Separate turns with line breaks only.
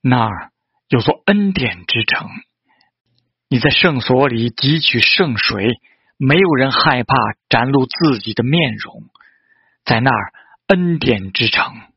那儿有座恩典之城你在圣所里汲取圣水没有人害怕展露自己的面容在那儿恩典之城。